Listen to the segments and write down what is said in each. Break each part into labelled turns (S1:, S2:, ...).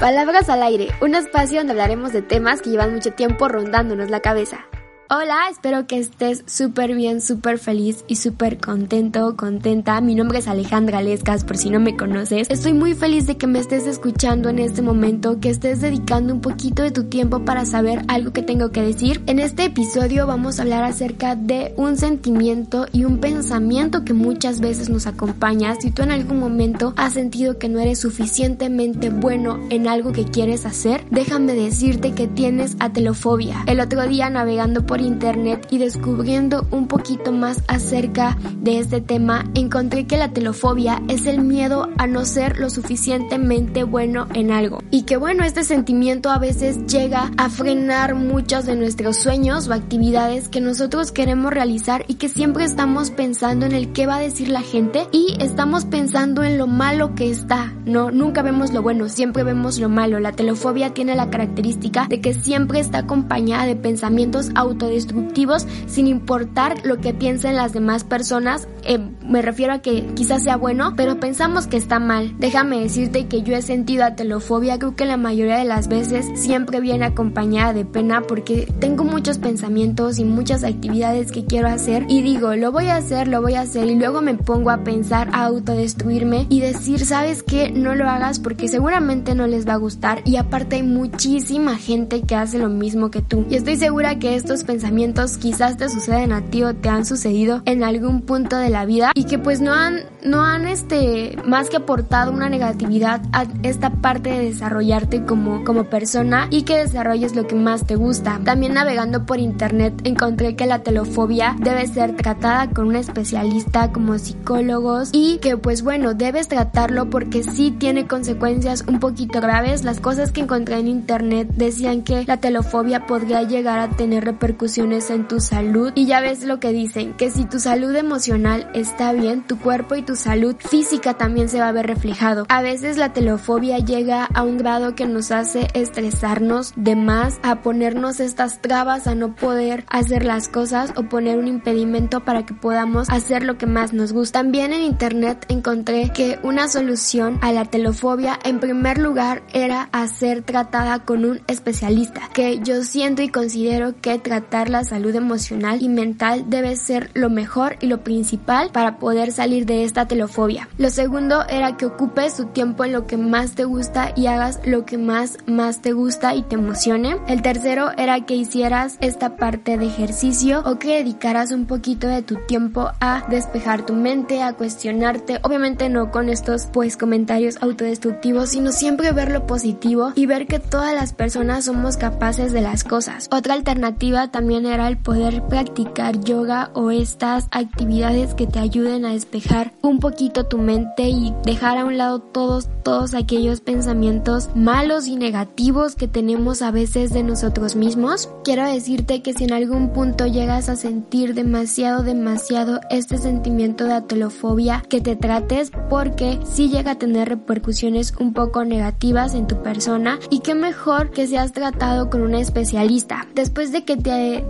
S1: Palabras al aire, un espacio donde hablaremos de temas que llevan mucho tiempo rondándonos la cabeza. Hola, espero que estés súper bien, súper feliz y súper contento, contenta. Mi nombre es Alejandra Lescas, por si no me conoces. Estoy muy feliz de que me estés escuchando en este momento, que estés dedicando un poquito de tu tiempo para saber algo que tengo que decir. En este episodio vamos a hablar acerca de un sentimiento y un pensamiento que muchas veces nos acompaña. Si tú en algún momento has sentido que no eres suficientemente bueno en algo que quieres hacer, déjame decirte que tienes atelofobia. El otro día navegando por internet y descubriendo un poquito más acerca de este tema, encontré que la telofobia es el miedo a no ser lo suficientemente bueno en algo. Y que bueno, este sentimiento a veces llega a frenar muchos de nuestros sueños o actividades que nosotros queremos realizar y que siempre estamos pensando en el qué va a decir la gente y estamos pensando en lo malo que está. No, nunca vemos lo bueno, siempre vemos lo malo. La telofobia tiene la característica de que siempre está acompañada de pensamientos auto destructivos sin importar lo que piensen las demás personas. Eh, me refiero a que quizás sea bueno, pero pensamos que está mal. Déjame decirte que yo he sentido atelofobia, creo que la mayoría de las veces siempre viene acompañada de pena porque tengo muchos pensamientos y muchas actividades que quiero hacer y digo, lo voy a hacer, lo voy a hacer y luego me pongo a pensar, a autodestruirme y decir, ¿sabes qué? No lo hagas porque seguramente no les va a gustar y aparte hay muchísima gente que hace lo mismo que tú. Y estoy segura que estos pensamientos pensamientos quizás te suceden a ti o te han sucedido en algún punto de la vida y que pues no han, no han este, más que aportado una negatividad a esta parte de desarrollarte como, como persona y que desarrolles lo que más te gusta. También navegando por internet encontré que la telofobia debe ser tratada con un especialista como psicólogos y que pues bueno, debes tratarlo porque sí tiene consecuencias un poquito graves. Las cosas que encontré en internet decían que la telofobia podría llegar a tener repercusiones en tu salud y ya ves lo que dicen, que si tu salud emocional está bien, tu cuerpo y tu salud física también se va a ver reflejado. A veces la telofobia llega a un grado que nos hace estresarnos de más, a ponernos estas trabas a no poder hacer las cosas o poner un impedimento para que podamos hacer lo que más nos gusta. También en internet encontré que una solución a la telofobia en primer lugar era hacer tratada con un especialista, que yo siento y considero que tratar la salud emocional y mental debe ser lo mejor y lo principal para poder salir de esta telofobia. Lo segundo era que ocupes tu tiempo en lo que más te gusta y hagas lo que más más te gusta y te emocione. El tercero era que hicieras esta parte de ejercicio o que dedicaras un poquito de tu tiempo a despejar tu mente, a cuestionarte, obviamente no con estos pues comentarios autodestructivos, sino siempre ver lo positivo y ver que todas las personas somos capaces de las cosas. Otra alternativa también también era el poder practicar yoga o estas actividades que te ayuden a despejar un poquito tu mente y dejar a un lado todos, todos aquellos pensamientos malos y negativos que tenemos a veces de nosotros mismos. Quiero decirte que si en algún punto llegas a sentir demasiado, demasiado este sentimiento de atelofobia, que te trates porque si llega a tener repercusiones un poco negativas en tu persona y que mejor que seas tratado con un especialista. Después de que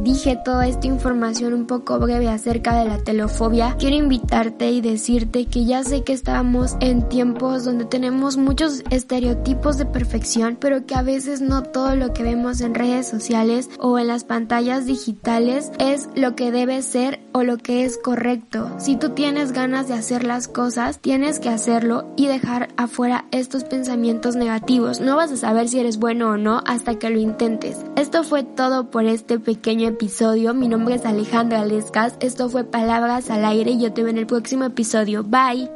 S1: dije toda esta información un poco breve acerca de la telofobia, quiero invitarte y decirte que ya sé que estamos en tiempos donde tenemos muchos estereotipos de perfección, pero que a veces no todo lo que vemos en redes sociales o en las pantallas digitales es lo que debe ser o lo que es correcto. Si tú tienes ganas de hacer las cosas, tienes que hacerlo y dejar afuera estos pensamientos negativos. No vas a saber si eres bueno o no hasta que lo intentes. Esto fue todo por este pequeño episodio. Mi nombre es Alejandra Lescas. Esto fue Palabras al Aire y yo te veo en el próximo episodio. Bye.